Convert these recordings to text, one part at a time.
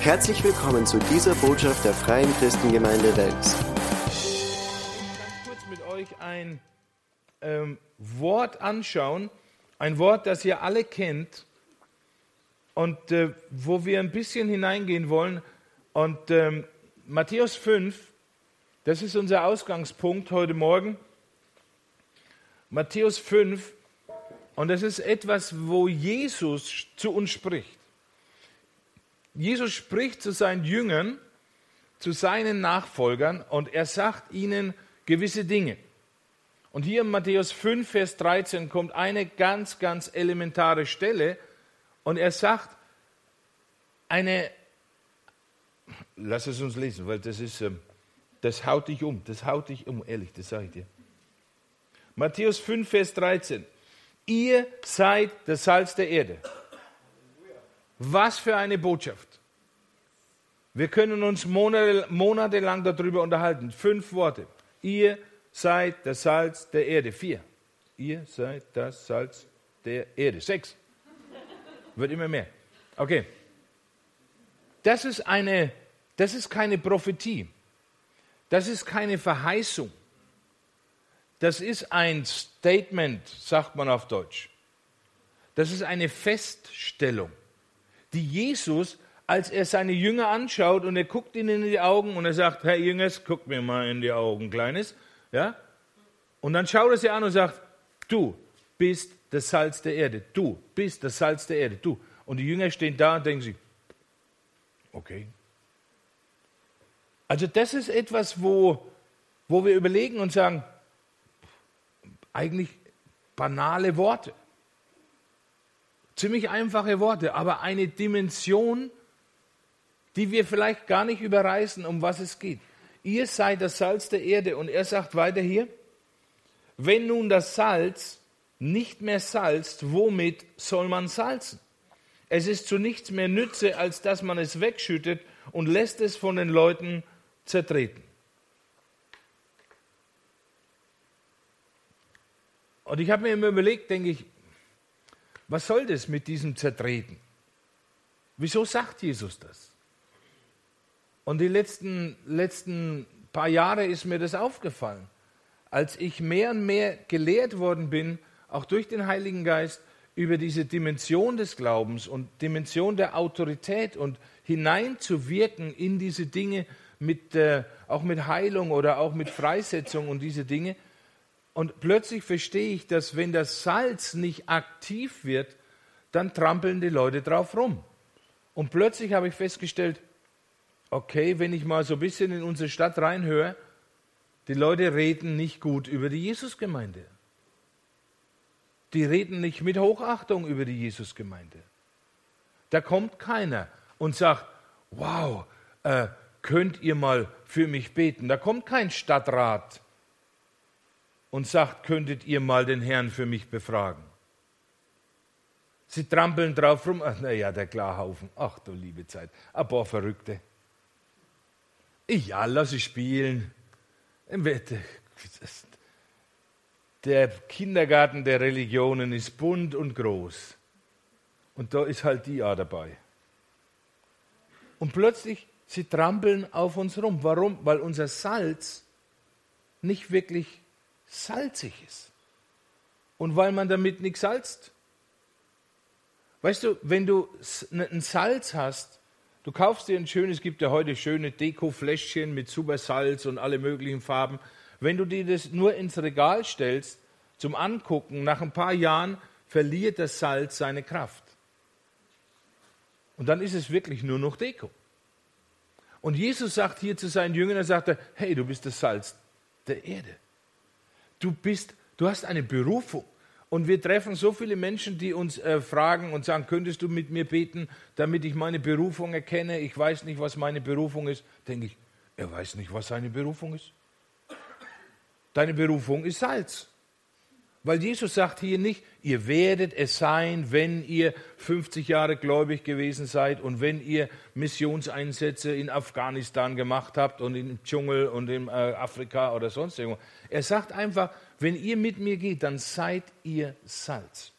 Herzlich willkommen zu dieser Botschaft der Freien Christengemeinde Wels. Ich will ganz kurz mit euch ein ähm, Wort anschauen, ein Wort, das ihr alle kennt und äh, wo wir ein bisschen hineingehen wollen. Und ähm, Matthäus 5, das ist unser Ausgangspunkt heute Morgen. Matthäus 5, und das ist etwas, wo Jesus zu uns spricht. Jesus spricht zu seinen Jüngern, zu seinen Nachfolgern und er sagt ihnen gewisse Dinge. Und hier in Matthäus 5, Vers 13 kommt eine ganz, ganz elementare Stelle und er sagt eine, lass es uns lesen, weil das ist, ähm, das haut dich um, das haut dich um, ehrlich, das sage ich dir. Matthäus 5, Vers 13. Ihr seid das Salz der Erde. Was für eine Botschaft. Wir können uns monatelang darüber unterhalten. Fünf Worte. Ihr seid das Salz der Erde. Vier. Ihr seid das Salz der Erde. Sechs. Wird immer mehr. Okay. Das ist eine, das ist keine Prophetie. Das ist keine Verheißung. Das ist ein Statement, sagt man auf Deutsch. Das ist eine Feststellung die Jesus, als er seine Jünger anschaut und er guckt ihnen in die Augen und er sagt, Herr Jüngers, guck mir mal in die Augen, Kleines. Ja? Und dann schaut er sie an und sagt, du bist das Salz der Erde. Du bist das Salz der Erde. Du. Und die Jünger stehen da und denken sich, okay. Also das ist etwas, wo, wo wir überlegen und sagen, eigentlich banale Worte. Ziemlich einfache Worte, aber eine Dimension, die wir vielleicht gar nicht überreißen, um was es geht. Ihr seid das Salz der Erde. Und er sagt weiter hier, wenn nun das Salz nicht mehr salzt, womit soll man salzen? Es ist zu nichts mehr Nütze, als dass man es wegschüttet und lässt es von den Leuten zertreten. Und ich habe mir immer überlegt, denke ich, was soll das mit diesem Zertreten? Wieso sagt Jesus das? Und die letzten, letzten paar Jahre ist mir das aufgefallen. Als ich mehr und mehr gelehrt worden bin, auch durch den Heiligen Geist, über diese Dimension des Glaubens und Dimension der Autorität und hineinzuwirken in diese Dinge, mit, äh, auch mit Heilung oder auch mit Freisetzung und diese Dinge, und plötzlich verstehe ich, dass wenn das Salz nicht aktiv wird, dann trampeln die Leute drauf rum. Und plötzlich habe ich festgestellt, okay, wenn ich mal so ein bisschen in unsere Stadt reinhöre, die Leute reden nicht gut über die Jesusgemeinde. Die reden nicht mit Hochachtung über die Jesusgemeinde. Da kommt keiner und sagt, wow, äh, könnt ihr mal für mich beten. Da kommt kein Stadtrat und sagt, könntet ihr mal den Herrn für mich befragen. Sie trampeln drauf rum, ach naja, der Klarhaufen, ach du liebe Zeit, ein paar Verrückte. Ja, lass sie spielen. Der Kindergarten der Religionen ist bunt und groß. Und da ist halt die auch dabei. Und plötzlich, sie trampeln auf uns rum. Warum? Weil unser Salz nicht wirklich salzig ist. Und weil man damit nichts salzt. Weißt du, wenn du ein Salz hast, du kaufst dir ein schönes, es gibt ja heute schöne Dekofläschchen mit super Salz und alle möglichen Farben. Wenn du dir das nur ins Regal stellst, zum Angucken, nach ein paar Jahren verliert das Salz seine Kraft. Und dann ist es wirklich nur noch Deko. Und Jesus sagt hier zu seinen Jüngern, er sagte, hey, du bist das Salz der Erde. Du bist, du hast eine Berufung. Und wir treffen so viele Menschen, die uns äh, fragen und sagen, könntest du mit mir beten, damit ich meine Berufung erkenne? Ich weiß nicht, was meine Berufung ist. Denke ich, er weiß nicht, was seine Berufung ist. Deine Berufung ist Salz. Weil Jesus sagt hier nicht, ihr werdet es sein, wenn ihr 50 Jahre gläubig gewesen seid und wenn ihr Missionseinsätze in Afghanistan gemacht habt und im Dschungel und in äh, Afrika oder sonst irgendwo. Er sagt einfach, wenn ihr mit mir geht, dann seid ihr Salz.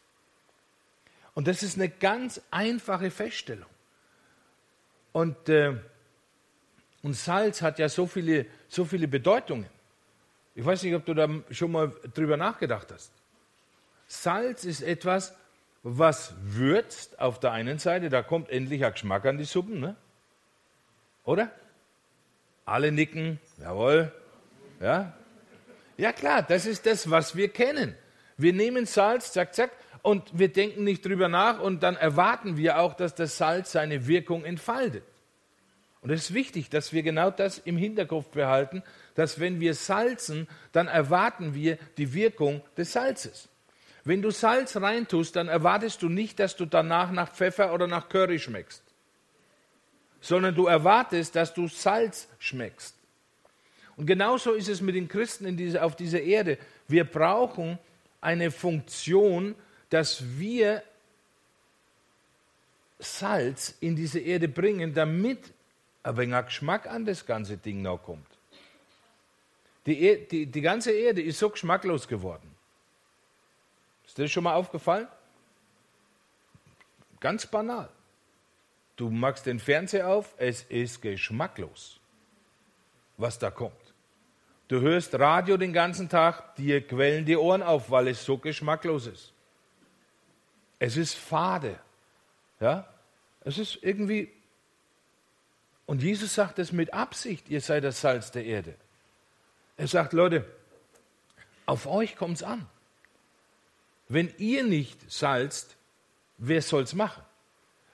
Und das ist eine ganz einfache Feststellung. Und, äh, und Salz hat ja so viele, so viele Bedeutungen. Ich weiß nicht, ob du da schon mal drüber nachgedacht hast. Salz ist etwas, was würzt auf der einen Seite, da kommt endlich ein Geschmack an die Suppen, ne? oder? Alle nicken, jawohl, ja. Ja klar, das ist das, was wir kennen. Wir nehmen Salz, zack, zack, und wir denken nicht drüber nach und dann erwarten wir auch, dass das Salz seine Wirkung entfaltet. Und es ist wichtig, dass wir genau das im Hinterkopf behalten, dass wenn wir salzen, dann erwarten wir die Wirkung des Salzes. Wenn du Salz reintust, dann erwartest du nicht, dass du danach nach Pfeffer oder nach Curry schmeckst, sondern du erwartest, dass du Salz schmeckst. Und genauso ist es mit den Christen diese, auf dieser Erde. Wir brauchen eine Funktion, dass wir Salz in diese Erde bringen, damit ein wenig Geschmack an das ganze Ding noch kommt. Die, e die, die ganze Erde ist so geschmacklos geworden. Ist dir das schon mal aufgefallen? Ganz banal. Du machst den Fernseher auf, es ist geschmacklos, was da kommt. Du hörst Radio den ganzen Tag, dir quellen die Ohren auf, weil es so geschmacklos ist. Es ist fade. Ja? Es ist irgendwie. Und Jesus sagt es mit Absicht, ihr seid das Salz der Erde. Er sagt, Leute, auf euch kommt es an. Wenn ihr nicht salzt, wer soll es machen?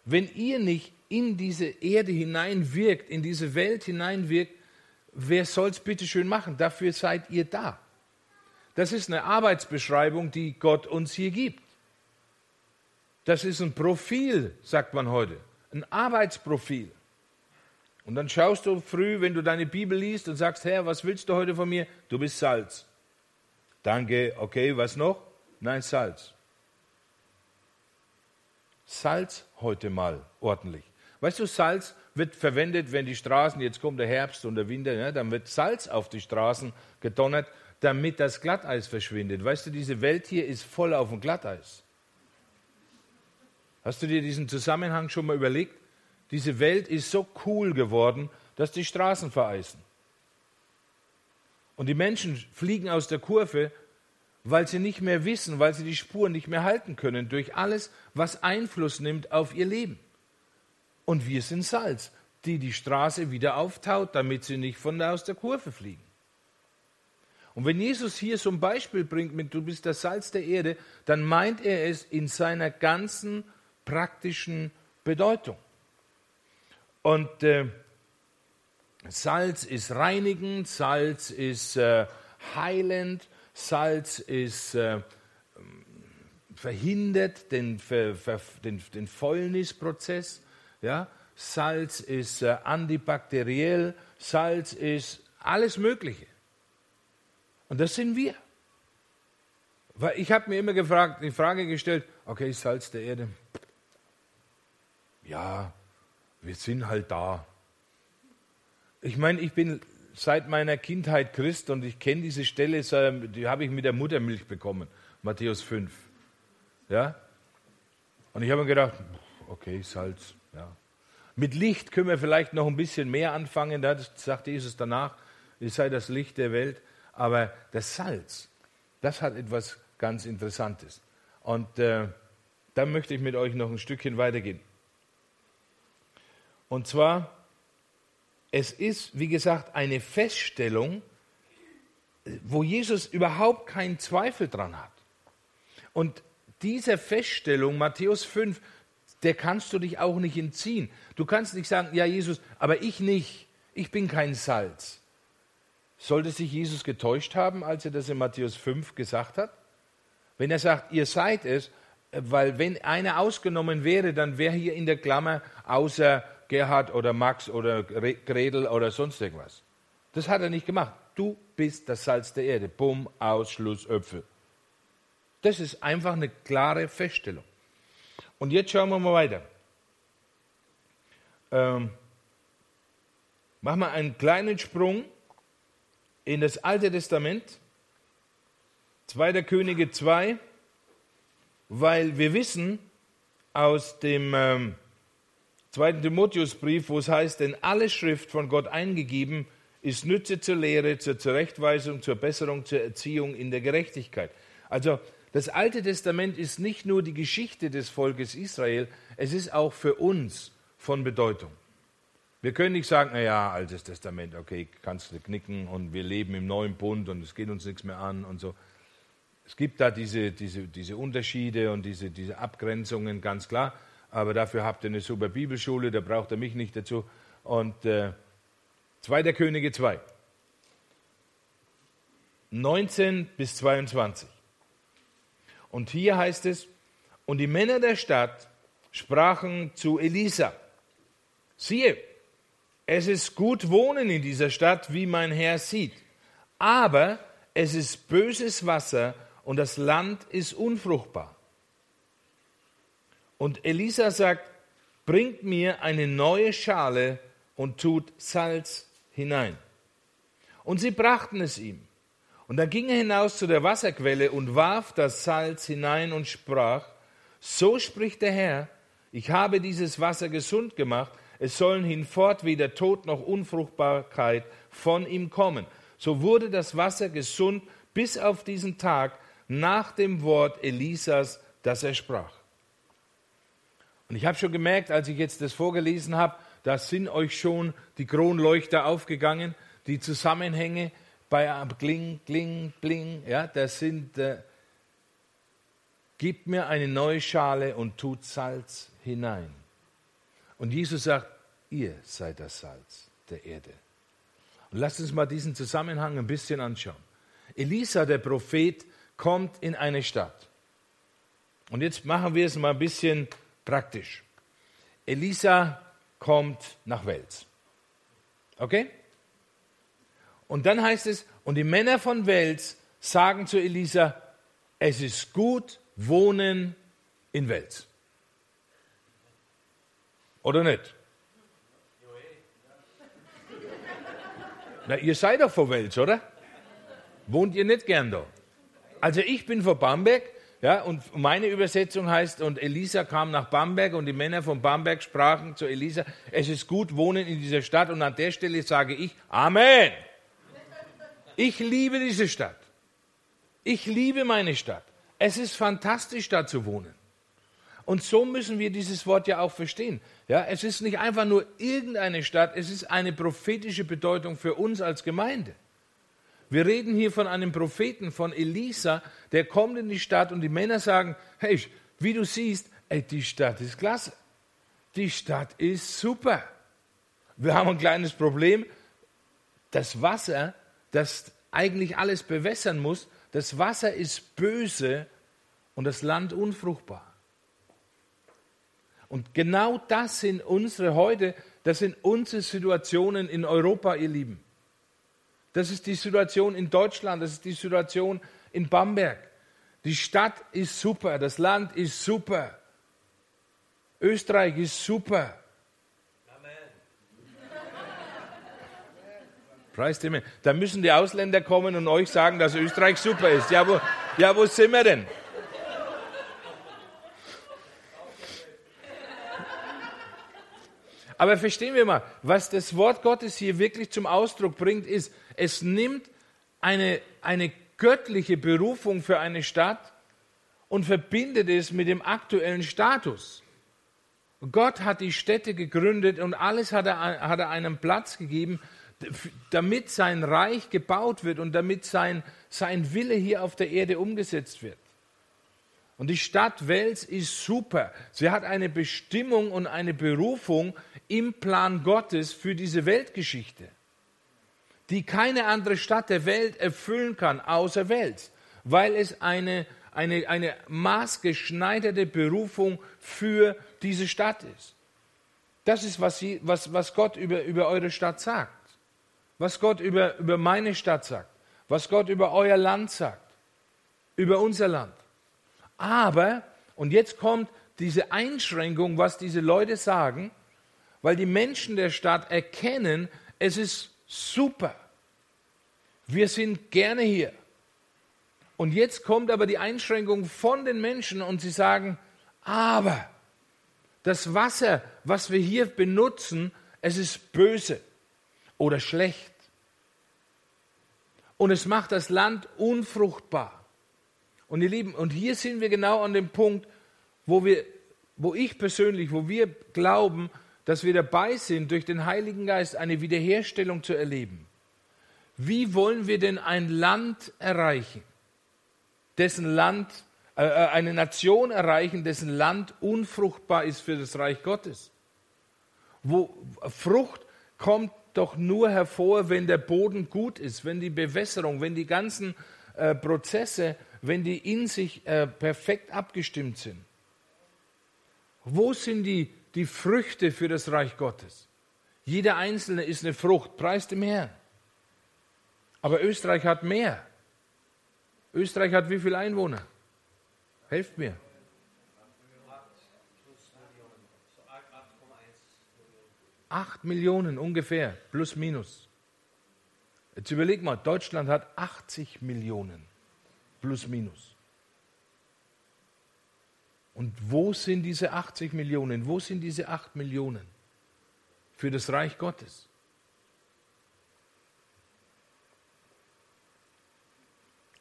Wenn ihr nicht in diese Erde hineinwirkt, in diese Welt hineinwirkt, wer soll es bitte schön machen? Dafür seid ihr da. Das ist eine Arbeitsbeschreibung, die Gott uns hier gibt. Das ist ein Profil, sagt man heute, ein Arbeitsprofil. Und dann schaust du früh, wenn du deine Bibel liest und sagst, Herr, was willst du heute von mir? Du bist Salz. Danke, okay, was noch? Nein, Salz. Salz heute mal ordentlich. Weißt du, Salz wird verwendet, wenn die Straßen, jetzt kommt der Herbst und der Winter, ja, dann wird Salz auf die Straßen gedonnert, damit das Glatteis verschwindet. Weißt du, diese Welt hier ist voll auf dem Glatteis. Hast du dir diesen Zusammenhang schon mal überlegt? Diese Welt ist so cool geworden, dass die Straßen vereisen. Und die Menschen fliegen aus der Kurve, weil sie nicht mehr wissen, weil sie die Spuren nicht mehr halten können durch alles, was Einfluss nimmt auf ihr Leben. Und wir sind Salz, die die Straße wieder auftaut, damit sie nicht von aus der Kurve fliegen. Und wenn Jesus hier so ein Beispiel bringt mit du bist das Salz der Erde, dann meint er es in seiner ganzen praktischen Bedeutung. Und äh, Salz ist reinigend, Salz ist äh, heilend, Salz ist äh, verhindert den, ver, ver, den, den Fäulnisprozess. Ja? Salz ist äh, antibakteriell, Salz ist alles Mögliche. Und das sind wir. Weil ich habe mir immer gefragt, die Frage gestellt, okay, Salz der Erde, ja, wir sind halt da. Ich meine, ich bin seit meiner Kindheit Christ und ich kenne diese Stelle, die habe ich mit der Muttermilch bekommen, Matthäus 5. Ja? Und ich habe mir gedacht, okay, Salz, ja. Mit Licht können wir vielleicht noch ein bisschen mehr anfangen, das sagt Jesus danach, ihr seid das Licht der Welt. Aber das Salz, das hat etwas ganz Interessantes. Und äh, da möchte ich mit euch noch ein Stückchen weitergehen. Und zwar, es ist, wie gesagt, eine Feststellung, wo Jesus überhaupt keinen Zweifel dran hat. Und diese Feststellung, Matthäus 5, der kannst du dich auch nicht entziehen. Du kannst nicht sagen, ja Jesus, aber ich nicht, ich bin kein Salz. Sollte sich Jesus getäuscht haben, als er das in Matthäus 5 gesagt hat? Wenn er sagt, ihr seid es, weil wenn einer ausgenommen wäre, dann wäre hier in der Klammer außer Gerhard oder Max oder Gretel oder sonst irgendwas. Das hat er nicht gemacht. Du bist das Salz der Erde. Bumm, Ausschluss, Öpfel. Das ist einfach eine klare Feststellung. Und jetzt schauen wir mal weiter. Ähm, machen wir einen kleinen Sprung in das Alte Testament, 2. Könige 2, weil wir wissen aus dem ähm, zweiten Timotheusbrief, wo es heißt, denn alle Schrift von Gott eingegeben ist Nütze zur Lehre, zur Zurechtweisung, zur Besserung, zur Erziehung in der Gerechtigkeit. Also das Alte Testament ist nicht nur die Geschichte des Volkes Israel, es ist auch für uns von Bedeutung. Wir können nicht sagen, naja, Altes Testament, okay, kannst du knicken und wir leben im neuen Bund und es geht uns nichts mehr an und so. Es gibt da diese, diese, diese Unterschiede und diese, diese Abgrenzungen, ganz klar. Aber dafür habt ihr eine super Bibelschule, da braucht ihr mich nicht dazu. Und äh, 2. Könige 2, 19 bis 22. Und hier heißt es, und die Männer der Stadt sprachen zu Elisa, siehe, es ist gut wohnen in dieser Stadt, wie mein Herr sieht, aber es ist böses Wasser und das Land ist unfruchtbar. Und Elisa sagt, bringt mir eine neue Schale und tut Salz hinein. Und sie brachten es ihm. Und dann ging er hinaus zu der Wasserquelle und warf das Salz hinein und sprach, so spricht der Herr, ich habe dieses Wasser gesund gemacht, es sollen hinfort weder Tod noch Unfruchtbarkeit von ihm kommen. So wurde das Wasser gesund bis auf diesen Tag nach dem Wort Elisas, das er sprach. Und ich habe schon gemerkt, als ich jetzt das vorgelesen habe, da sind euch schon die Kronleuchter aufgegangen, die Zusammenhänge bei Kling, Kling, Bling, ja, das sind, äh, gib mir eine neue Schale und tut Salz hinein. Und Jesus sagt, ihr seid das Salz der Erde. Und lasst uns mal diesen Zusammenhang ein bisschen anschauen. Elisa, der Prophet, kommt in eine Stadt. Und jetzt machen wir es mal ein bisschen praktisch. Elisa kommt nach Wels. Okay? Und dann heißt es, und die Männer von Wels sagen zu Elisa, es ist gut wohnen in Wels. Oder nicht? Na, ihr seid doch von Wels, oder? Wohnt ihr nicht gern da? Also ich bin von Bamberg, ja, und meine Übersetzung heißt, und Elisa kam nach Bamberg und die Männer von Bamberg sprachen zu Elisa, es ist gut wohnen in dieser Stadt und an der Stelle sage ich, Amen. Ich liebe diese Stadt. Ich liebe meine Stadt. Es ist fantastisch, da zu wohnen. Und so müssen wir dieses Wort ja auch verstehen. Ja, es ist nicht einfach nur irgendeine Stadt, es ist eine prophetische Bedeutung für uns als Gemeinde. Wir reden hier von einem Propheten, von Elisa, der kommt in die Stadt und die Männer sagen, hey, wie du siehst, ey, die Stadt ist klasse. Die Stadt ist super. Wir haben ein kleines Problem. Das Wasser das eigentlich alles bewässern muss. Das Wasser ist böse und das Land unfruchtbar. Und genau das sind unsere heute, das sind unsere Situationen in Europa, ihr Lieben. Das ist die Situation in Deutschland, das ist die Situation in Bamberg. Die Stadt ist super, das Land ist super. Österreich ist super. Preis dem Da müssen die Ausländer kommen und euch sagen, dass Österreich super ist. Ja, wo, ja, wo sind wir denn? Aber verstehen wir mal, was das Wort Gottes hier wirklich zum Ausdruck bringt, ist, es nimmt eine, eine göttliche Berufung für eine Stadt und verbindet es mit dem aktuellen Status. Gott hat die Städte gegründet und alles hat er, hat er einem Platz gegeben, damit sein Reich gebaut wird und damit sein, sein Wille hier auf der Erde umgesetzt wird. Und die Stadt Wels ist super. Sie hat eine Bestimmung und eine Berufung im Plan Gottes für diese Weltgeschichte, die keine andere Stadt der Welt erfüllen kann, außer Wels, weil es eine, eine, eine maßgeschneiderte Berufung für diese Stadt ist. Das ist, was, sie, was, was Gott über, über eure Stadt sagt was Gott über, über meine Stadt sagt, was Gott über euer Land sagt, über unser Land. Aber, und jetzt kommt diese Einschränkung, was diese Leute sagen, weil die Menschen der Stadt erkennen, es ist super. Wir sind gerne hier. Und jetzt kommt aber die Einschränkung von den Menschen und sie sagen, aber Das Wasser, was wir hier benutzen, es ist böse oder schlecht. Und es macht das Land unfruchtbar. Und ihr Lieben, und hier sind wir genau an dem Punkt, wo wir, wo ich persönlich, wo wir glauben, dass wir dabei sind, durch den Heiligen Geist eine Wiederherstellung zu erleben. Wie wollen wir denn ein Land erreichen, dessen Land, äh, äh eine Nation erreichen, dessen Land unfruchtbar ist für das Reich Gottes? Wo Frucht kommt doch nur hervor, wenn der Boden gut ist, wenn die Bewässerung, wenn die ganzen äh, Prozesse, wenn die in sich äh, perfekt abgestimmt sind. Wo sind die, die Früchte für das Reich Gottes? Jeder einzelne ist eine Frucht, preist dem Herrn. Aber Österreich hat mehr. Österreich hat wie viele Einwohner? Helft mir. Acht Millionen ungefähr, plus minus. Jetzt überleg mal, Deutschland hat 80 Millionen, plus minus. Und wo sind diese 80 Millionen? Wo sind diese 8 Millionen für das Reich Gottes?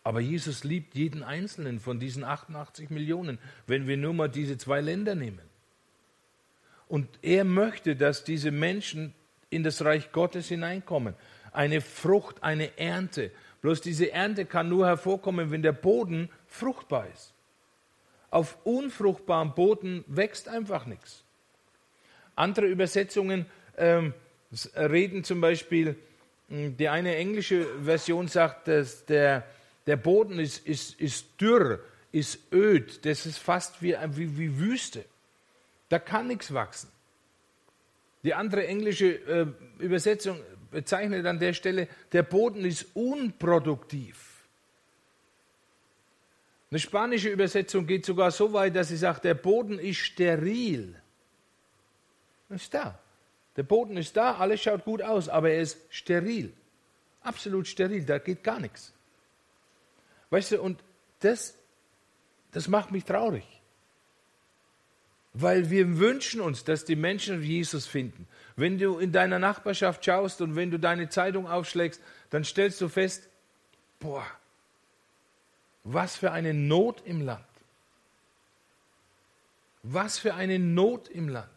Aber Jesus liebt jeden einzelnen von diesen 88 Millionen, wenn wir nur mal diese zwei Länder nehmen. Und er möchte, dass diese Menschen in das Reich Gottes hineinkommen. Eine Frucht, eine Ernte. Bloß diese Ernte kann nur hervorkommen, wenn der Boden fruchtbar ist. Auf unfruchtbarem Boden wächst einfach nichts. Andere Übersetzungen ähm, reden zum Beispiel, hm, die eine englische Version sagt, dass der der Boden ist, ist, ist dürr, ist öd, das ist fast wie, wie, wie Wüste. Da kann nichts wachsen. Die andere englische äh, Übersetzung bezeichnet an der Stelle, der Boden ist unproduktiv. Eine spanische Übersetzung geht sogar so weit, dass sie sagt, der Boden ist steril. Ist da. Der Boden ist da, alles schaut gut aus, aber er ist steril. Absolut steril, da geht gar nichts. Weißt du, und das, das macht mich traurig. Weil wir wünschen uns, dass die Menschen Jesus finden. Wenn du in deiner Nachbarschaft schaust und wenn du deine Zeitung aufschlägst, dann stellst du fest, boah, was für eine Not im Land. Was für eine Not im Land.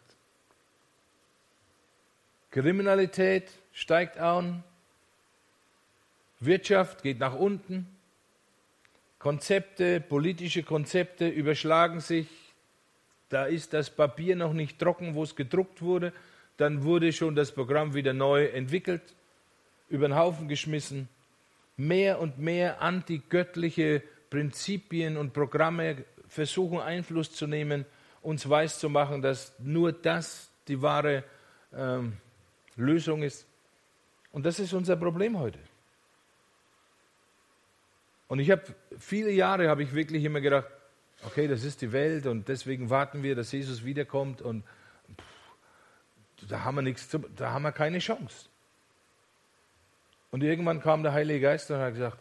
Kriminalität steigt an, Wirtschaft geht nach unten, Konzepte, politische Konzepte überschlagen sich. Da ist das Papier noch nicht trocken, wo es gedruckt wurde. Dann wurde schon das Programm wieder neu entwickelt, über den Haufen geschmissen. Mehr und mehr antigöttliche Prinzipien und Programme versuchen Einfluss zu nehmen, uns weiszumachen, dass nur das die wahre ähm, Lösung ist. Und das ist unser Problem heute. Und ich habe viele Jahre habe ich wirklich immer gedacht, okay, das ist die Welt und deswegen warten wir, dass Jesus wiederkommt und pff, da haben wir nichts, da haben wir keine Chance. Und irgendwann kam der Heilige Geist und hat gesagt,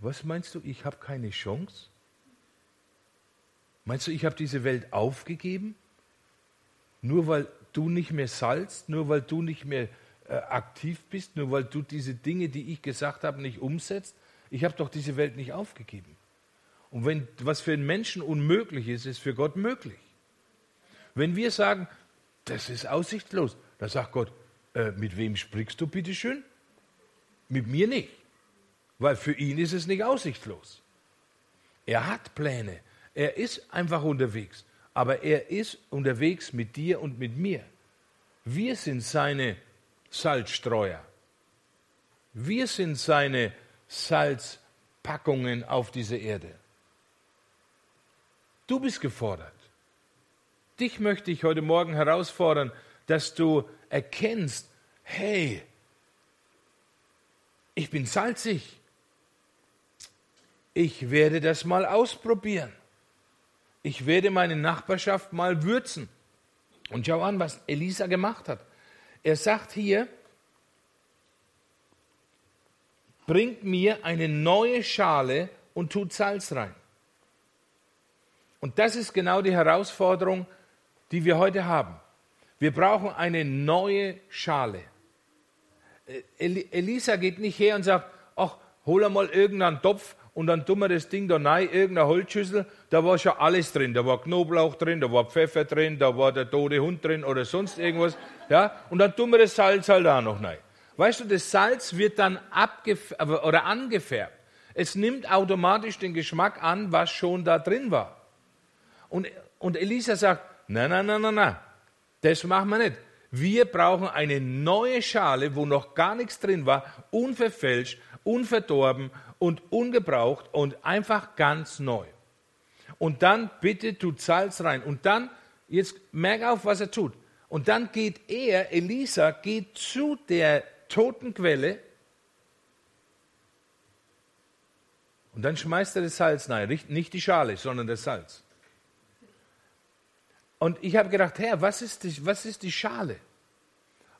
was meinst du, ich habe keine Chance? Meinst du, ich habe diese Welt aufgegeben? Nur weil du nicht mehr salzt, nur weil du nicht mehr äh, aktiv bist, nur weil du diese Dinge, die ich gesagt habe, nicht umsetzt? Ich habe doch diese Welt nicht aufgegeben. Und wenn was für einen Menschen unmöglich ist, ist für Gott möglich. Wenn wir sagen, das ist aussichtslos, dann sagt Gott, äh, mit wem sprichst du bitteschön? Mit mir nicht. Weil für ihn ist es nicht aussichtslos. Er hat Pläne. Er ist einfach unterwegs. Aber er ist unterwegs mit dir und mit mir. Wir sind seine Salzstreuer. Wir sind seine Salzpackungen auf dieser Erde. Du bist gefordert. Dich möchte ich heute Morgen herausfordern, dass du erkennst, hey, ich bin salzig. Ich werde das mal ausprobieren. Ich werde meine Nachbarschaft mal würzen. Und schau an, was Elisa gemacht hat. Er sagt hier, bringt mir eine neue Schale und tut Salz rein. Und das ist genau die Herausforderung, die wir heute haben. Wir brauchen eine neue Schale. Äh, Elisa geht nicht her und sagt, ach, hol mal irgendeinen Topf und dann tun wir das Ding da rein, irgendeine Holzschüssel, da war schon alles drin. Da war Knoblauch drin, da war Pfeffer drin, da war der tote Hund drin oder sonst irgendwas. Ja, und dann tun wir das Salz halt auch noch rein. Weißt du, das Salz wird dann oder angefärbt. Es nimmt automatisch den Geschmack an, was schon da drin war. Und, und Elisa sagt, nein, nein, nein, nein, nein, das machen wir nicht. Wir brauchen eine neue Schale, wo noch gar nichts drin war, unverfälscht, unverdorben und ungebraucht und einfach ganz neu. Und dann bitte tut Salz rein. Und dann, jetzt merk auf, was er tut. Und dann geht er, Elisa, geht zu der toten Quelle und dann schmeißt er das Salz rein. Nicht die Schale, sondern das Salz. Und ich habe gedacht, Herr, was ist, die, was ist die Schale?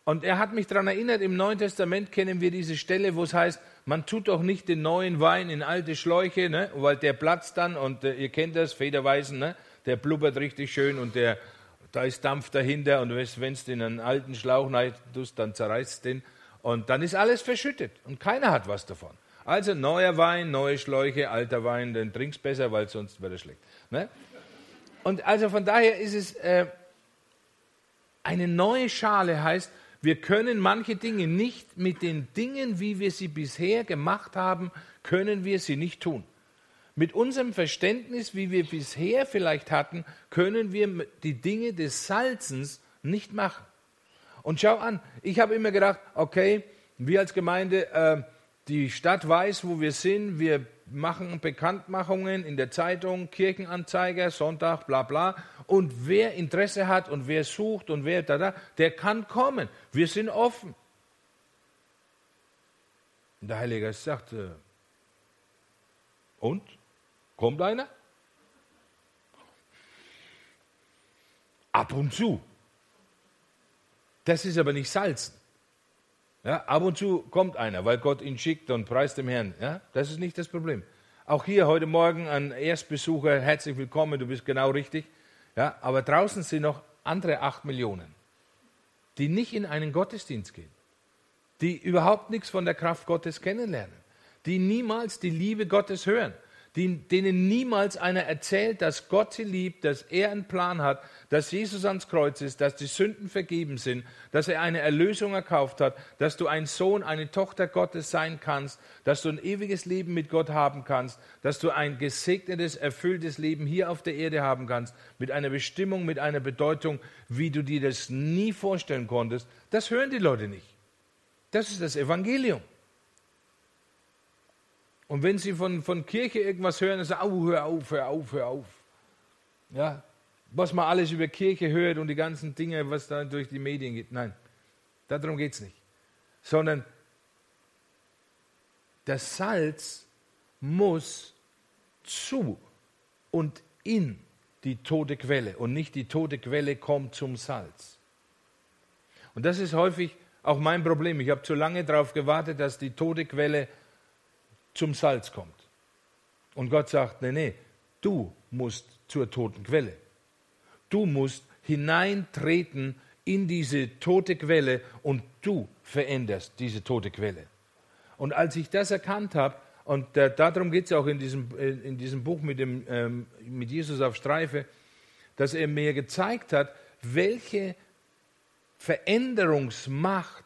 Und er hat mich daran erinnert, im Neuen Testament kennen wir diese Stelle, wo es heißt, man tut doch nicht den neuen Wein in alte Schläuche, ne? weil der platzt dann und äh, ihr kennt das, Federweisen, ne? der blubbert richtig schön und der, da ist Dampf dahinter und wenn es in einen alten Schlauch tust, dann zerreißt den und dann ist alles verschüttet und keiner hat was davon. Also neuer Wein, neue Schläuche, alter Wein, den trinkst besser, weil sonst wird er schlecht. Ne? Und also von daher ist es äh, eine neue Schale heißt, wir können manche Dinge nicht mit den Dingen, wie wir sie bisher gemacht haben, können wir sie nicht tun. Mit unserem Verständnis, wie wir bisher vielleicht hatten, können wir die Dinge des Salzens nicht machen. Und schau an, ich habe immer gedacht, okay, wir als Gemeinde, äh, die Stadt weiß, wo wir sind, wir machen Bekanntmachungen in der Zeitung, Kirchenanzeiger, Sonntag, bla bla. Und wer Interesse hat und wer sucht und wer da, da, der kann kommen. Wir sind offen. Und der Heilige Geist sagte, und? Kommt einer? Ab und zu. Das ist aber nicht Salzen. Ja, ab und zu kommt einer, weil Gott ihn schickt und preist dem Herrn. Ja, das ist nicht das Problem. Auch hier heute Morgen ein Erstbesucher, herzlich willkommen, du bist genau richtig. Ja, aber draußen sind noch andere acht Millionen, die nicht in einen Gottesdienst gehen, die überhaupt nichts von der Kraft Gottes kennenlernen, die niemals die Liebe Gottes hören, denen niemals einer erzählt, dass Gott sie liebt, dass er einen Plan hat, dass Jesus ans Kreuz ist, dass die Sünden vergeben sind, dass er eine Erlösung erkauft hat, dass du ein Sohn, eine Tochter Gottes sein kannst, dass du ein ewiges Leben mit Gott haben kannst, dass du ein gesegnetes, erfülltes Leben hier auf der Erde haben kannst, mit einer Bestimmung, mit einer Bedeutung, wie du dir das nie vorstellen konntest. Das hören die Leute nicht. Das ist das Evangelium. Und wenn sie von, von Kirche irgendwas hören, dann sagen, oh, hör auf, hör auf, hör auf. Ja, was man alles über Kirche hört und die ganzen Dinge, was da durch die Medien geht. Nein, darum geht es nicht. Sondern das Salz muss zu und in die tote Quelle und nicht die tote Quelle kommt zum Salz. Und das ist häufig auch mein Problem. Ich habe zu lange darauf gewartet, dass die tote Quelle zum Salz kommt. Und Gott sagt, nee, nee, du musst zur toten Quelle. Du musst hineintreten in diese tote Quelle und du veränderst diese tote Quelle. Und als ich das erkannt habe, und äh, darum geht es auch in diesem, äh, in diesem Buch mit, dem, ähm, mit Jesus auf Streife, dass er mir gezeigt hat, welche Veränderungsmacht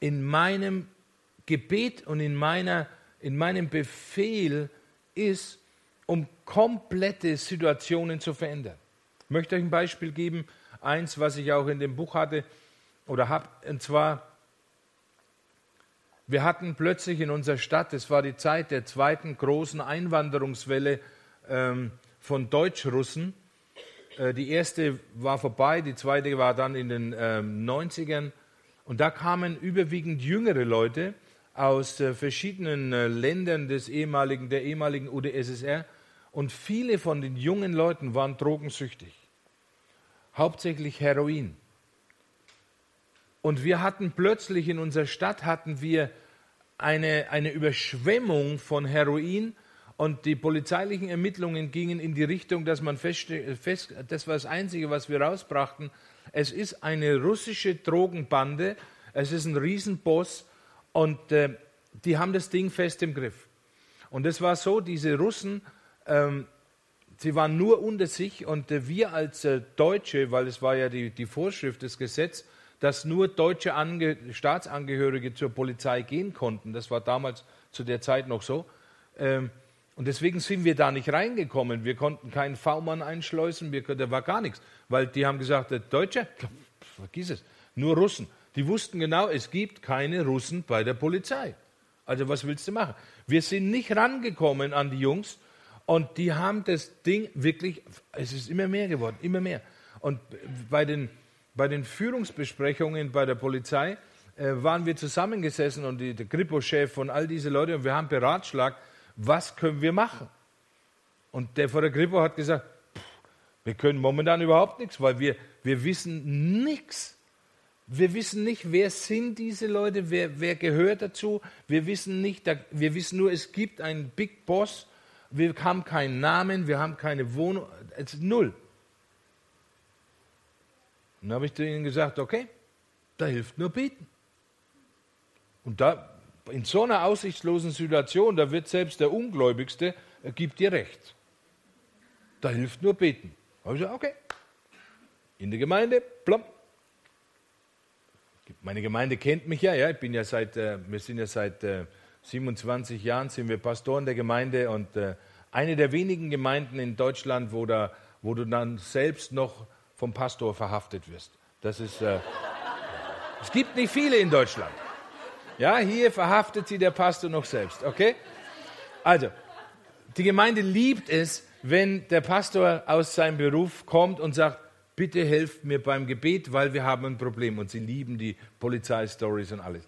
in meinem Gebet und in meiner in meinem Befehl ist, um komplette Situationen zu verändern. Ich möchte euch ein Beispiel geben, eins, was ich auch in dem Buch hatte oder habe, und zwar, wir hatten plötzlich in unserer Stadt, es war die Zeit der zweiten großen Einwanderungswelle ähm, von Deutschrussen. Äh, die erste war vorbei, die zweite war dann in den ähm, 90ern. Und da kamen überwiegend jüngere Leute, aus äh, verschiedenen äh, Ländern des ehemaligen, der ehemaligen UdSSR und viele von den jungen Leuten waren drogensüchtig. Hauptsächlich Heroin. Und wir hatten plötzlich in unserer Stadt hatten wir eine, eine Überschwemmung von Heroin. Und die polizeilichen Ermittlungen gingen in die Richtung, dass man feststellte, fest, das war das Einzige, was wir rausbrachten, es ist eine russische Drogenbande, es ist ein Riesenboss und äh, die haben das Ding fest im Griff. Und es war so, diese Russen, ähm, sie waren nur unter sich und äh, wir als äh, Deutsche, weil es war ja die, die Vorschrift des Gesetzes, dass nur deutsche Ange Staatsangehörige zur Polizei gehen konnten. Das war damals zu der Zeit noch so. Ähm, und deswegen sind wir da nicht reingekommen. Wir konnten keinen V-Mann einschleusen, wir, da war gar nichts. Weil die haben gesagt, der Deutsche, vergiss es, nur Russen. Die wussten genau, es gibt keine Russen bei der Polizei. Also was willst du machen? Wir sind nicht rangekommen an die Jungs und die haben das Ding wirklich, es ist immer mehr geworden, immer mehr. Und bei den, bei den Führungsbesprechungen bei der Polizei äh, waren wir zusammengesessen und die, der Kripo-Chef und all diese Leute und wir haben beratschlagt, was können wir machen? Und der vor der Kripo hat gesagt, pff, wir können momentan überhaupt nichts, weil wir, wir wissen nichts. Wir wissen nicht, wer sind diese Leute, wer, wer gehört dazu. Wir wissen nicht, da, wir wissen nur, es gibt einen Big Boss. Wir haben keinen Namen, wir haben keine Wohnung, es ist null. Und dann habe ich zu ihnen gesagt, okay, da hilft nur beten. Und da in so einer aussichtslosen Situation, da wird selbst der Ungläubigste, er gibt dir recht. Da hilft nur beten. Da habe ich gesagt, okay. In der Gemeinde, plomm. Meine Gemeinde kennt mich ja, ja. Ich bin ja seit, äh, wir sind ja seit äh, 27 Jahren sind wir Pastoren der Gemeinde und äh, eine der wenigen Gemeinden in Deutschland, wo, da, wo du dann selbst noch vom Pastor verhaftet wirst. Das ist, äh, es gibt nicht viele in Deutschland. Ja, hier verhaftet sie der Pastor noch selbst, okay? Also, die Gemeinde liebt es, wenn der Pastor aus seinem Beruf kommt und sagt, bitte helft mir beim Gebet, weil wir haben ein Problem. Und sie lieben die Polizeistories und alles.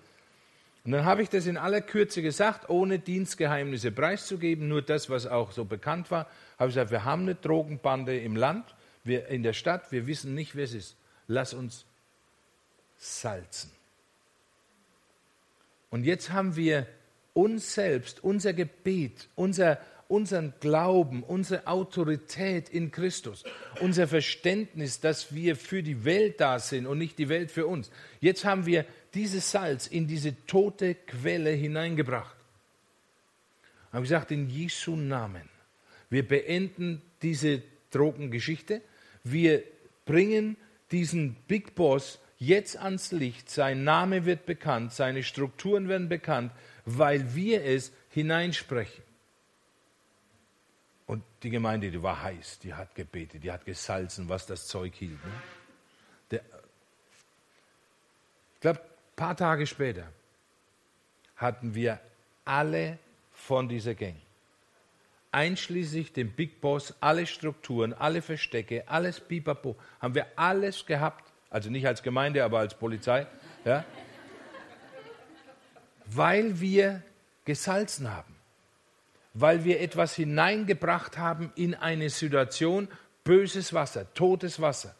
Und dann habe ich das in aller Kürze gesagt, ohne Dienstgeheimnisse preiszugeben, nur das, was auch so bekannt war. Habe ich gesagt, wir haben eine Drogenbande im Land, wir, in der Stadt, wir wissen nicht, wer es ist. Lass uns salzen. Und jetzt haben wir uns selbst, unser Gebet, unser, unseren Glauben, unsere Autorität in Christus, unser Verständnis, dass wir für die Welt da sind und nicht die Welt für uns. Jetzt haben wir dieses Salz in diese tote Quelle hineingebracht. Haben gesagt, in Jesu Namen. Wir beenden diese Drogengeschichte. Wir bringen diesen Big Boss jetzt ans Licht, sein Name wird bekannt, seine Strukturen werden bekannt, weil wir es hineinsprechen. Und die Gemeinde, die war heiß, die hat gebetet, die hat gesalzen, was das Zeug hielt. Ne? Der, ich glaube, ein paar Tage später hatten wir alle von dieser Gang, einschließlich dem Big Boss, alle Strukturen, alle Verstecke, alles Bipapo, haben wir alles gehabt also nicht als Gemeinde, aber als Polizei, ja? weil wir gesalzen haben, weil wir etwas hineingebracht haben in eine Situation, böses Wasser, totes Wasser.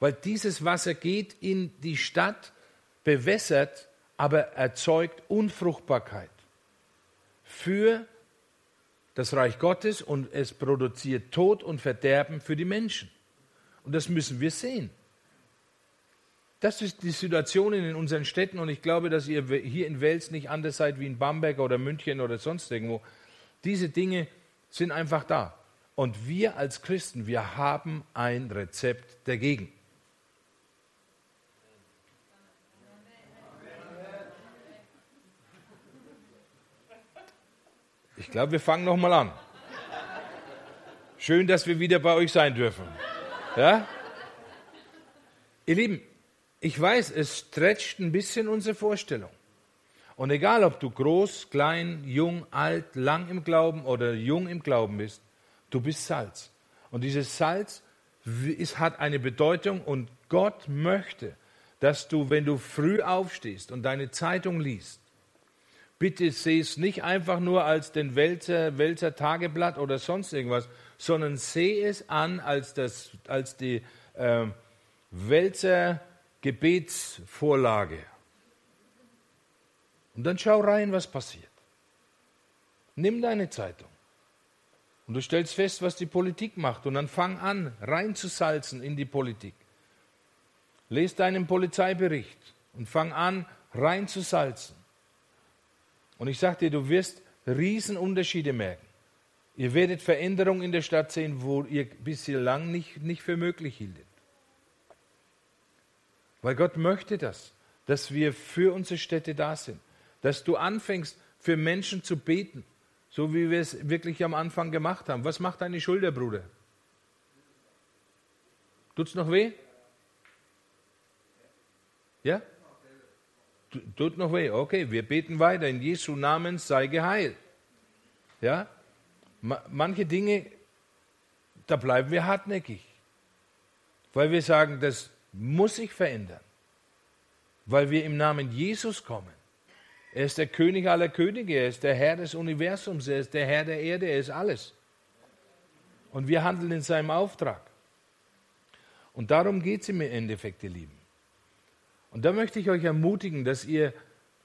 Weil dieses Wasser geht in die Stadt, bewässert, aber erzeugt Unfruchtbarkeit für das Reich Gottes und es produziert Tod und Verderben für die Menschen. Und das müssen wir sehen. Das ist die Situation in unseren Städten und ich glaube, dass ihr hier in Wels nicht anders seid wie in Bamberg oder München oder sonst irgendwo. Diese Dinge sind einfach da. Und wir als Christen, wir haben ein Rezept dagegen. Ich glaube, wir fangen nochmal an. Schön, dass wir wieder bei euch sein dürfen. Ja? Ihr Lieben, ich weiß, es stretcht ein bisschen unsere Vorstellung. Und egal, ob du groß, klein, jung, alt, lang im Glauben oder jung im Glauben bist, du bist Salz. Und dieses Salz ist, hat eine Bedeutung und Gott möchte, dass du, wenn du früh aufstehst und deine Zeitung liest, bitte seh es nicht einfach nur als den Wälzer, Wälzer Tageblatt oder sonst irgendwas, sondern seh es an als, das, als die äh, Wälzer Gebetsvorlage. Und dann schau rein, was passiert. Nimm deine Zeitung. Und du stellst fest, was die Politik macht. Und dann fang an, reinzusalzen in die Politik. Lest deinen Polizeibericht und fang an, reinzusalzen. Und ich sage dir, du wirst Riesenunterschiede merken. Ihr werdet Veränderungen in der Stadt sehen, wo ihr bislang nicht, nicht für möglich hieltet. Weil Gott möchte das, dass wir für unsere Städte da sind. Dass du anfängst, für Menschen zu beten, so wie wir es wirklich am Anfang gemacht haben. Was macht deine Schulter, Bruder? Tut's noch weh? Ja? Tut noch weh. Okay, wir beten weiter. In Jesu Namen sei geheilt. Ja? Manche Dinge, da bleiben wir hartnäckig. Weil wir sagen, das muss sich verändern. Weil wir im Namen Jesus kommen. Er ist der König aller Könige, er ist der Herr des Universums, er ist der Herr der Erde, er ist alles. Und wir handeln in seinem Auftrag. Und darum geht es im Endeffekt, ihr Lieben. Und da möchte ich euch ermutigen, dass ihr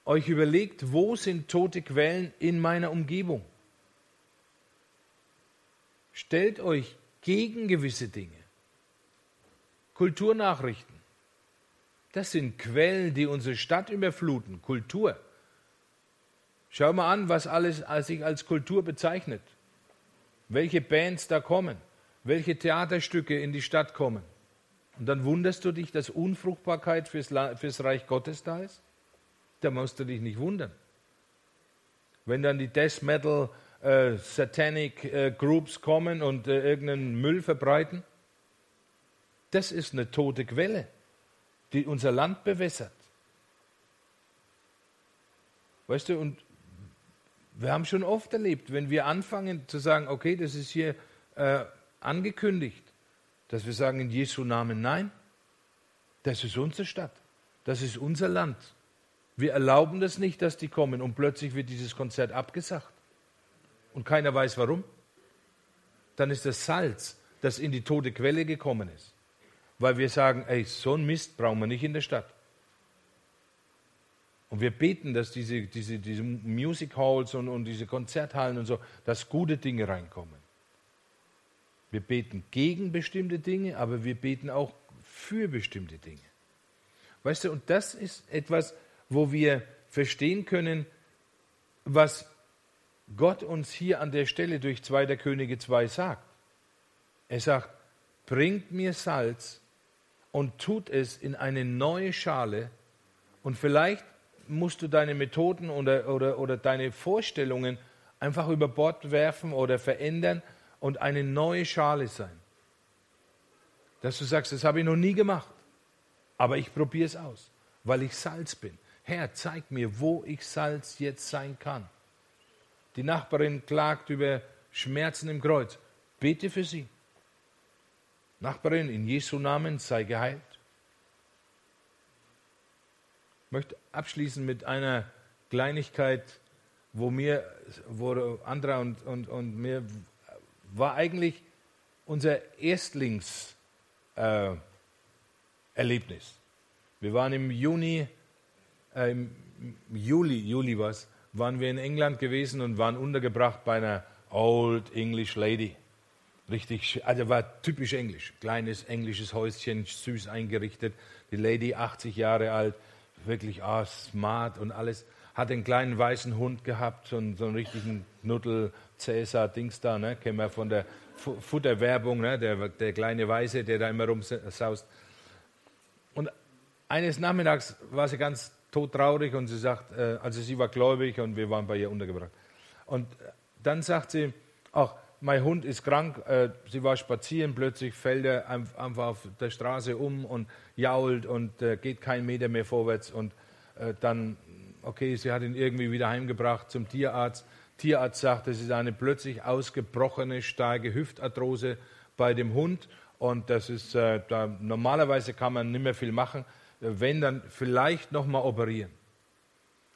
euch überlegt, wo sind tote Quellen in meiner Umgebung? Stellt euch gegen gewisse Dinge. Kulturnachrichten. Das sind Quellen, die unsere Stadt überfluten. Kultur. Schau mal an, was alles sich als Kultur bezeichnet. Welche Bands da kommen, welche Theaterstücke in die Stadt kommen. Und dann wunderst du dich, dass Unfruchtbarkeit fürs, fürs Reich Gottes da ist? Da musst du dich nicht wundern. Wenn dann die Death Metal äh, Satanic äh, Groups kommen und äh, irgendeinen Müll verbreiten, das ist eine tote Quelle, die unser Land bewässert. Weißt du, und wir haben schon oft erlebt, wenn wir anfangen zu sagen, okay, das ist hier äh, angekündigt, dass wir sagen in Jesu Namen nein. Das ist unsere Stadt. Das ist unser Land. Wir erlauben das nicht, dass die kommen und plötzlich wird dieses Konzert abgesagt. Und keiner weiß warum. Dann ist das Salz, das in die tote Quelle gekommen ist. Weil wir sagen, ey, so ein Mist brauchen wir nicht in der Stadt. Und wir beten, dass diese, diese, diese Music Halls und, und diese Konzerthallen und so, dass gute Dinge reinkommen. Wir beten gegen bestimmte Dinge, aber wir beten auch für bestimmte Dinge. Weißt du, und das ist etwas, wo wir verstehen können, was Gott uns hier an der Stelle durch 2. Könige 2 sagt. Er sagt, bringt mir Salz und tut es in eine neue Schale und vielleicht musst du deine Methoden oder, oder, oder deine Vorstellungen einfach über Bord werfen oder verändern und eine neue Schale sein. Dass du sagst, das habe ich noch nie gemacht, aber ich probiere es aus, weil ich Salz bin. Herr, zeig mir, wo ich Salz jetzt sein kann. Die Nachbarin klagt über Schmerzen im Kreuz. Bete für sie. Nachbarin, in Jesu Namen sei geheilt. Ich möchte abschließen mit einer Kleinigkeit, wo mir, wo Andra und, und, und mir war eigentlich unser Erstlingserlebnis. Äh, wir waren im Juni, äh, im Juli, Juli was, waren wir in England gewesen und waren untergebracht bei einer Old English Lady. Richtig, also war typisch englisch. Kleines englisches Häuschen, süß eingerichtet. Die Lady, 80 Jahre alt, wirklich ah, smart und alles. Hat einen kleinen weißen Hund gehabt, so einen, so einen richtigen Knuddel, Cäsar, Dings da, ne? kennen wir von der Futterwerbung, ne? der, der kleine Weiße, der da immer rumsaust. Und eines Nachmittags war sie ganz todtraurig und sie sagt, äh, also sie war gläubig und wir waren bei ihr untergebracht. Und dann sagt sie, ach, mein Hund ist krank, äh, sie war spazieren, plötzlich fällt er einfach auf der Straße um und jault und äh, geht keinen Meter mehr vorwärts und äh, dann, okay, sie hat ihn irgendwie wieder heimgebracht zum Tierarzt. Tierarzt sagt, es ist eine plötzlich ausgebrochene, starke Hüftarthrose bei dem Hund und das ist, äh, da, normalerweise kann man nicht mehr viel machen, wenn dann vielleicht nochmal operieren.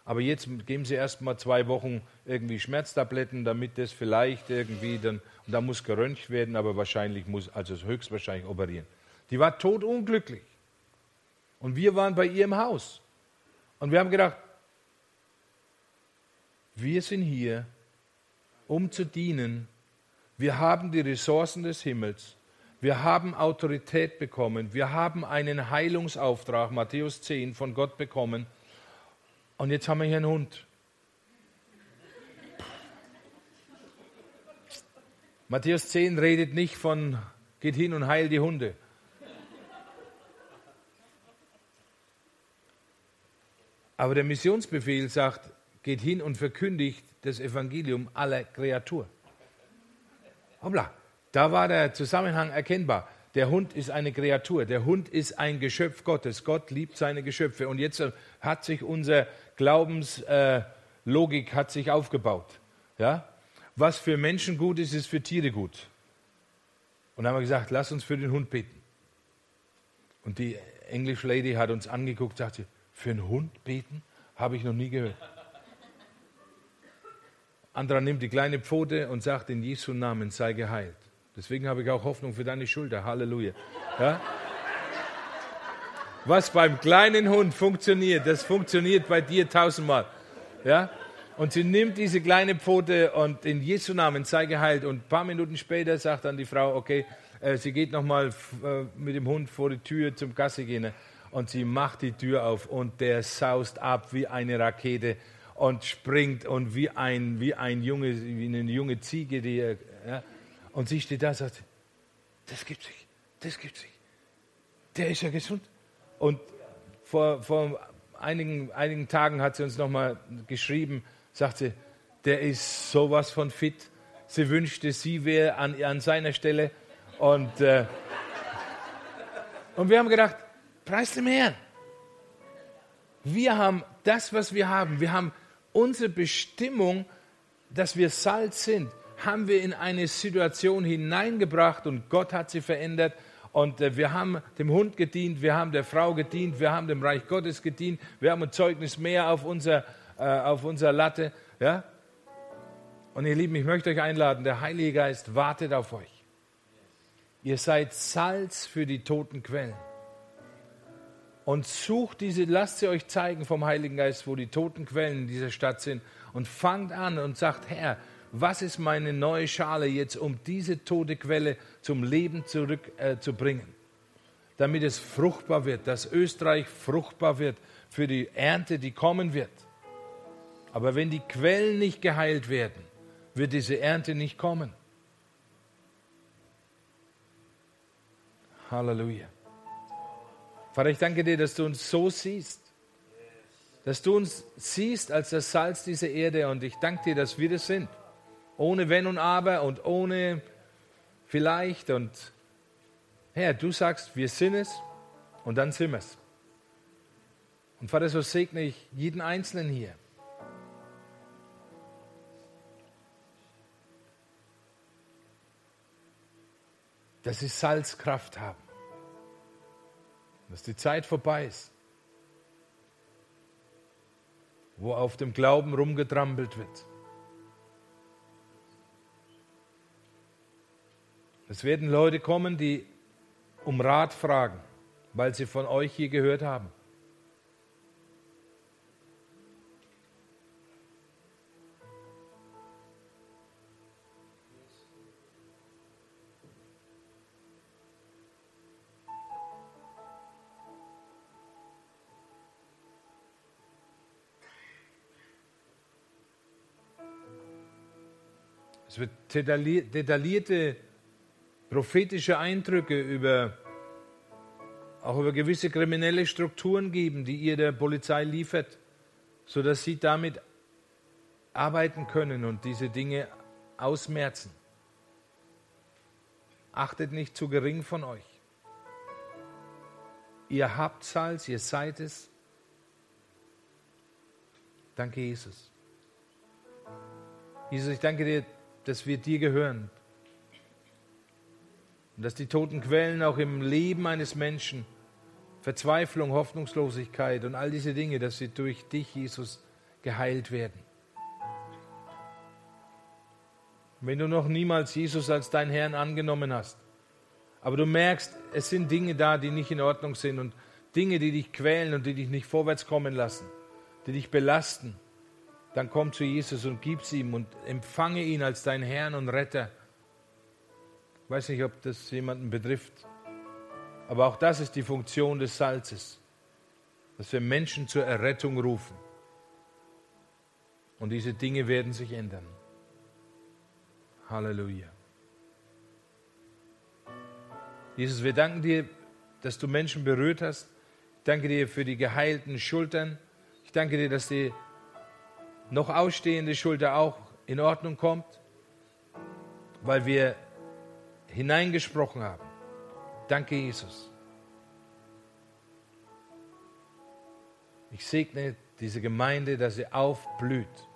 Aber jetzt geben Sie erst mal zwei Wochen irgendwie Schmerztabletten, damit das vielleicht irgendwie dann, und da muss geröntgt werden, aber wahrscheinlich muss, also höchstwahrscheinlich operieren. Die war totunglücklich. Und wir waren bei ihr im Haus. Und wir haben gedacht, wir sind hier, um zu dienen, Wir haben die Ressourcen des Himmels. Wir haben Autorität bekommen. Wir haben einen Heilungsauftrag, Matthäus 10, von Gott bekommen. Und jetzt haben wir hier einen Hund. Matthäus 10 redet nicht von, geht hin und heil die Hunde. Aber der Missionsbefehl sagt, geht hin und verkündigt das Evangelium aller Kreatur. Hoppla, da war der Zusammenhang erkennbar. Der Hund ist eine Kreatur, der Hund ist ein Geschöpf Gottes. Gott liebt seine Geschöpfe. Und jetzt hat sich unsere Glaubenslogik äh, hat sich aufgebaut. Ja? Was für Menschen gut ist, ist für Tiere gut. Und dann haben wir gesagt, lass uns für den Hund beten. Und die English Lady hat uns angeguckt, sagte, für einen Hund beten? Habe ich noch nie gehört. Andra nimmt die kleine Pfote und sagt, in Jesu Namen sei geheilt. Deswegen habe ich auch Hoffnung für deine Schulter. Halleluja. Ja? Was beim kleinen Hund funktioniert, das funktioniert bei dir tausendmal. Ja? Und sie nimmt diese kleine Pfote und in Jesu Namen sei geheilt. Und ein paar Minuten später sagt dann die Frau, okay, äh, sie geht nochmal äh, mit dem Hund vor die Tür zum Gasse gehen und sie macht die Tür auf und der saust ab wie eine Rakete und springt und wie ein, wie ein junge, wie eine junge Ziege, die, ja, und sie steht da und sagt, das gibt's nicht, das gibt's nicht. Der ist ja gesund. Und vor, vor einigen, einigen Tagen hat sie uns nochmal geschrieben, sagt sie, der ist sowas von fit. Sie wünschte, sie wäre an, an seiner Stelle. Und, äh, und wir haben gedacht, Preis dem Herrn. Wir haben das, was wir haben. Wir haben unsere Bestimmung, dass wir Salz sind, haben wir in eine Situation hineingebracht und Gott hat sie verändert. Und äh, wir haben dem Hund gedient, wir haben der Frau gedient, wir haben dem Reich Gottes gedient, wir haben ein Zeugnis mehr auf unserer, äh, auf unserer Latte. Ja? Und ihr Lieben, ich möchte euch einladen, der Heilige Geist wartet auf euch. Ihr seid Salz für die toten Quellen und sucht diese, lasst sie euch zeigen vom Heiligen Geist, wo die toten Quellen in dieser Stadt sind und fangt an und sagt, Herr, was ist meine neue Schale jetzt, um diese tote Quelle zum Leben zurückzubringen, äh, damit es fruchtbar wird, dass Österreich fruchtbar wird für die Ernte, die kommen wird. Aber wenn die Quellen nicht geheilt werden, wird diese Ernte nicht kommen. Halleluja. Vater, ich danke dir, dass du uns so siehst. Dass du uns siehst als das Salz dieser Erde und ich danke dir, dass wir das sind. Ohne Wenn und Aber und ohne vielleicht und Herr, du sagst, wir sind es und dann sind wir es. Und Vater, so segne ich jeden Einzelnen hier. Dass sie Salzkraft haben dass die Zeit vorbei ist, wo auf dem Glauben rumgetrampelt wird. Es werden Leute kommen, die um Rat fragen, weil sie von euch hier gehört haben. Es wird detaillierte prophetische Eindrücke über auch über gewisse kriminelle Strukturen geben, die ihr der Polizei liefert, sodass sie damit arbeiten können und diese Dinge ausmerzen. Achtet nicht zu gering von euch. Ihr habt Salz, ihr seid es. Danke, Jesus. Jesus, ich danke dir, dass wir dir gehören. Und dass die toten Quellen auch im Leben eines Menschen, Verzweiflung, Hoffnungslosigkeit und all diese Dinge, dass sie durch dich, Jesus, geheilt werden. Wenn du noch niemals Jesus als dein Herrn angenommen hast, aber du merkst, es sind Dinge da, die nicht in Ordnung sind und Dinge, die dich quälen und die dich nicht vorwärts kommen lassen, die dich belasten, dann komm zu Jesus und gib's ihm und empfange ihn als dein Herrn und Retter Ich weiß nicht, ob das jemanden betrifft. Aber auch das ist die Funktion des Salzes, dass wir Menschen zur Errettung rufen. Und diese Dinge werden sich ändern. Halleluja. Jesus, wir danken dir, dass du Menschen berührt hast. Ich danke dir für die geheilten Schultern. Ich danke dir, dass die noch ausstehende Schulter auch in Ordnung kommt, weil wir hineingesprochen haben. Danke, Jesus. Ich segne diese Gemeinde, dass sie aufblüht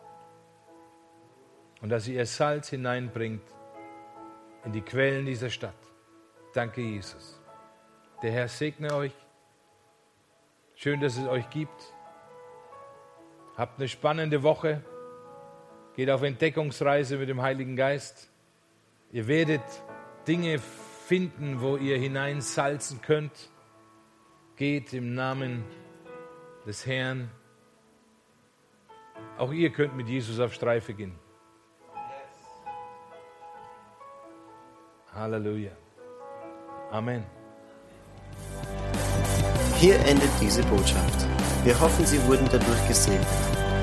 und dass sie ihr Salz hineinbringt in die Quellen dieser Stadt. Danke, Jesus. Der Herr segne euch. Schön, dass es euch gibt. Habt eine spannende Woche. Geht auf Entdeckungsreise mit dem Heiligen Geist. Ihr werdet Dinge finden, wo ihr hineinsalzen könnt. Geht im Namen des Herrn. Auch ihr könnt mit Jesus auf Streife gehen. Halleluja. Amen. Hier endet diese Botschaft. Wir hoffen, Sie wurden dadurch gesegnet.